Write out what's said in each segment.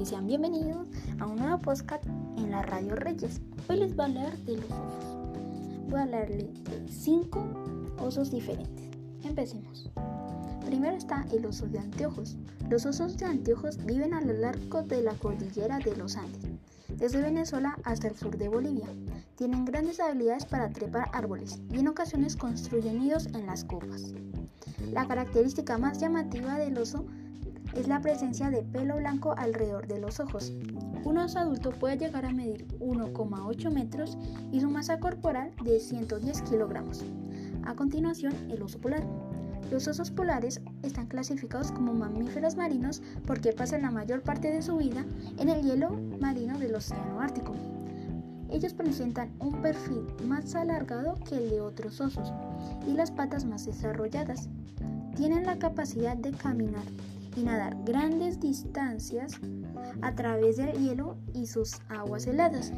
y sean bienvenidos a un nuevo podcast en la Radio Reyes. Hoy les voy a hablar de los osos. Voy a hablarle de cinco osos diferentes. Empecemos. Primero está el oso de anteojos. Los osos de anteojos viven a lo largo de la cordillera de los Andes, desde Venezuela hasta el sur de Bolivia. Tienen grandes habilidades para trepar árboles y en ocasiones construyen nidos en las copas. La característica más llamativa del oso es la presencia de pelo blanco alrededor de los ojos. Un oso adulto puede llegar a medir 1,8 metros y su masa corporal de 110 kilogramos. A continuación, el oso polar. Los osos polares están clasificados como mamíferos marinos porque pasan la mayor parte de su vida en el hielo marino del Océano Ártico. Ellos presentan un perfil más alargado que el de otros osos y las patas más desarrolladas. Tienen la capacidad de caminar y nadar grandes distancias a través del hielo y sus aguas heladas.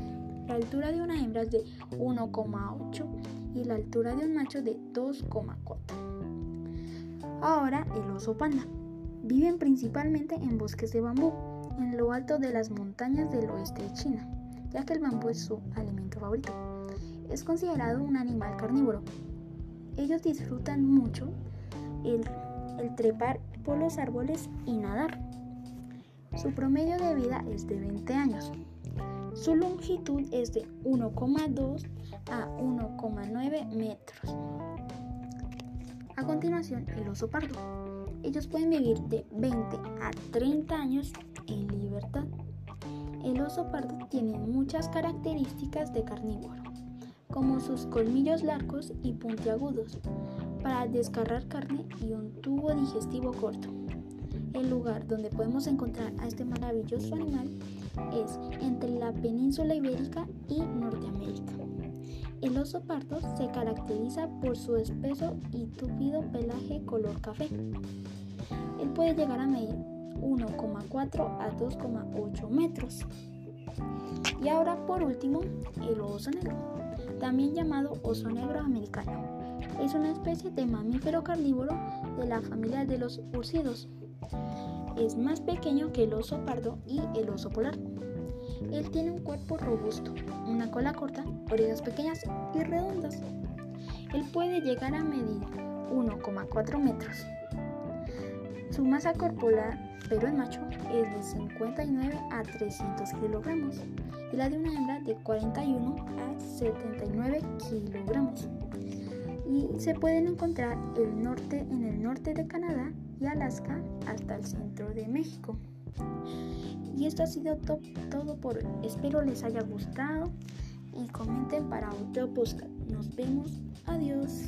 La altura de una hembra es de 1,8 y la altura de un macho de 2,4. Ahora el oso panda. Viven principalmente en bosques de bambú, en lo alto de las montañas del oeste de China, ya que el bambú es su alimento favorito. Es considerado un animal carnívoro. Ellos disfrutan mucho el, el trepar por los árboles y nadar. Su promedio de vida es de 20 años. Su longitud es de 1,2 a 1,9 metros. A continuación, el oso pardo. Ellos pueden vivir de 20 a 30 años en libertad. El oso pardo tiene muchas características de carnívoro, como sus colmillos largos y puntiagudos, para descargar carne y un tubo digestivo corto. El lugar donde podemos encontrar a este maravilloso animal es entre la península ibérica y Norteamérica. El oso pardo se caracteriza por su espeso y tupido pelaje color café. Él puede llegar a medir 1,4 a 2,8 metros. Y ahora por último, el oso negro, también llamado oso negro americano. Es una especie de mamífero carnívoro de la familia de los ursidos. Es más pequeño que el oso pardo y el oso polar. Él tiene un cuerpo robusto, una cola corta, orejas pequeñas y redondas. Él puede llegar a medir 1,4 metros. Su masa corporal, pero el macho, es de 59 a 300 kilogramos y la de una hembra de 41 a 79 kilogramos y se pueden encontrar el norte, en el norte de Canadá y Alaska hasta el centro de México. Y esto ha sido todo por hoy. Espero les haya gustado y comenten para otro podcast. Nos vemos. Adiós.